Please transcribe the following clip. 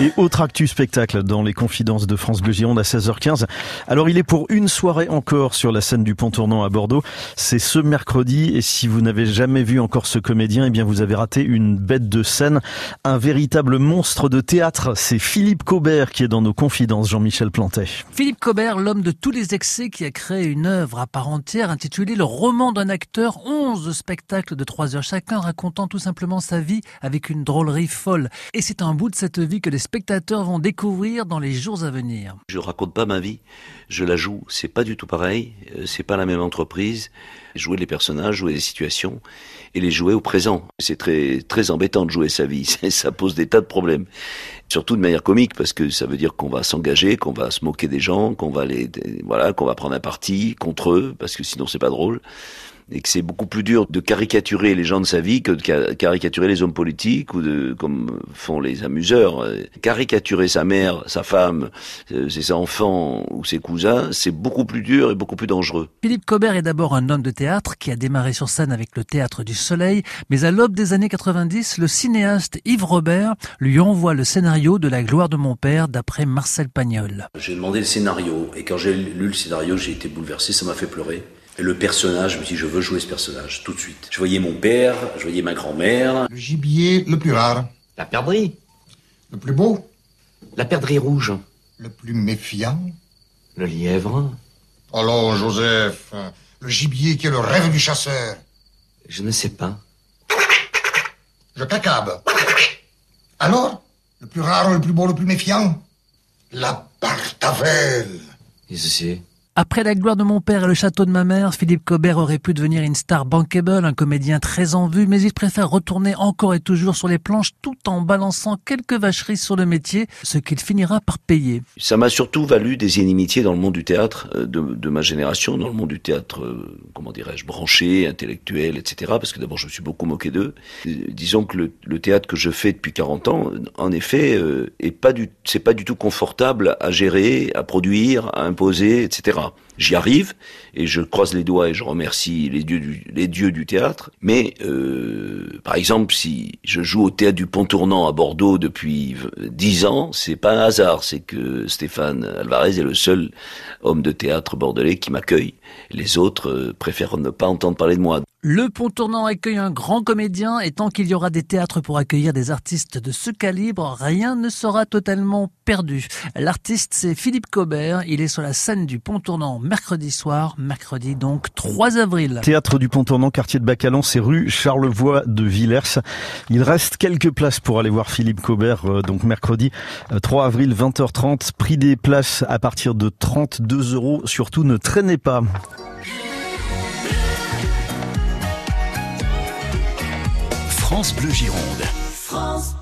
Et autre actu spectacle dans les confidences de France Bleu Gironde à 16h15. Alors il est pour une soirée encore sur la scène du Pont Tournant à Bordeaux. C'est ce mercredi et si vous n'avez jamais vu encore ce comédien, eh bien vous avez raté une bête de scène, un véritable monstre de théâtre. C'est Philippe Cobert qui est dans nos confidences, Jean-Michel Plantet. Philippe Cobert, l'homme de tous les excès qui a créé une œuvre à part entière intitulée Le roman d'un acteur, 11 spectacles de 3 heures chacun racontant tout simplement sa vie avec une drôlerie folle. Et c'est un bout de cette vie que les spectateurs vont découvrir dans les jours à venir. Je raconte pas ma vie, je la joue. C'est pas du tout pareil, euh, c'est pas la même entreprise. Jouer les personnages, jouer les situations et les jouer au présent. C'est très très embêtant de jouer sa vie, ça pose des tas de problèmes. Surtout de manière comique parce que ça veut dire qu'on va s'engager, qu'on va se moquer des gens, qu'on va les voilà, qu'on va prendre un parti contre eux parce que sinon c'est pas drôle et que c'est beaucoup plus dur de caricaturer les gens de sa vie que de caricaturer les hommes politiques ou de comme font les amuseurs. Caricaturer sa mère, sa femme, euh, ses enfants ou ses cousins, c'est beaucoup plus dur et beaucoup plus dangereux. Philippe Cobert est d'abord un homme de théâtre qui a démarré sur scène avec le théâtre du Soleil, mais à l'aube des années 90, le cinéaste Yves Robert lui envoie le scénario de La gloire de mon père d'après Marcel Pagnol. J'ai demandé le scénario et quand j'ai lu le scénario, j'ai été bouleversé, ça m'a fait pleurer. Et le personnage, je me suis dit, je veux jouer ce personnage tout de suite. Je voyais mon père, je voyais ma grand-mère. Le gibier le plus rare. La perdrix. Le plus beau. La perdrix rouge. Le plus méfiant. Le lièvre. Alors, Joseph, le gibier qui est le rêve du chasseur. Je ne sais pas. Je cacabe. Alors, le plus rare, le plus beau, le plus méfiant La Bartavelle. Et ceci après la gloire de mon père et le château de ma mère, Philippe Cobert aurait pu devenir une star bankable, un comédien très en vue, mais il préfère retourner encore et toujours sur les planches tout en balançant quelques vacheries sur le métier, ce qu'il finira par payer. Ça m'a surtout valu des inimitiés dans le monde du théâtre euh, de, ma génération, dans le monde du théâtre, euh, comment dirais-je, branché, intellectuel, etc. Parce que d'abord, je me suis beaucoup moqué d'eux. Euh, disons que le, théâtre que je fais depuis 40 ans, en effet, c'est pas du tout confortable à gérer, à produire, à imposer, etc. J'y arrive et je croise les doigts et je remercie les dieux du, les dieux du théâtre. Mais euh, par exemple, si je joue au théâtre du Pont Tournant à Bordeaux depuis dix ans, c'est pas un hasard, c'est que Stéphane Alvarez est le seul homme de théâtre bordelais qui m'accueille. Les autres euh, préfèrent ne pas entendre parler de moi. Le pont tournant accueille un grand comédien et tant qu'il y aura des théâtres pour accueillir des artistes de ce calibre, rien ne sera totalement perdu. L'artiste, c'est Philippe Cobert. Il est sur la scène du pont tournant mercredi soir, mercredi donc 3 avril. Théâtre du pont tournant, quartier de Bacalan, c'est rue Charlevoix de Villers. Il reste quelques places pour aller voir Philippe Cobert, euh, donc mercredi 3 euh, avril 20h30. Prix des places à partir de 32 euros. Surtout ne traînez pas. France Bleu Gironde. France.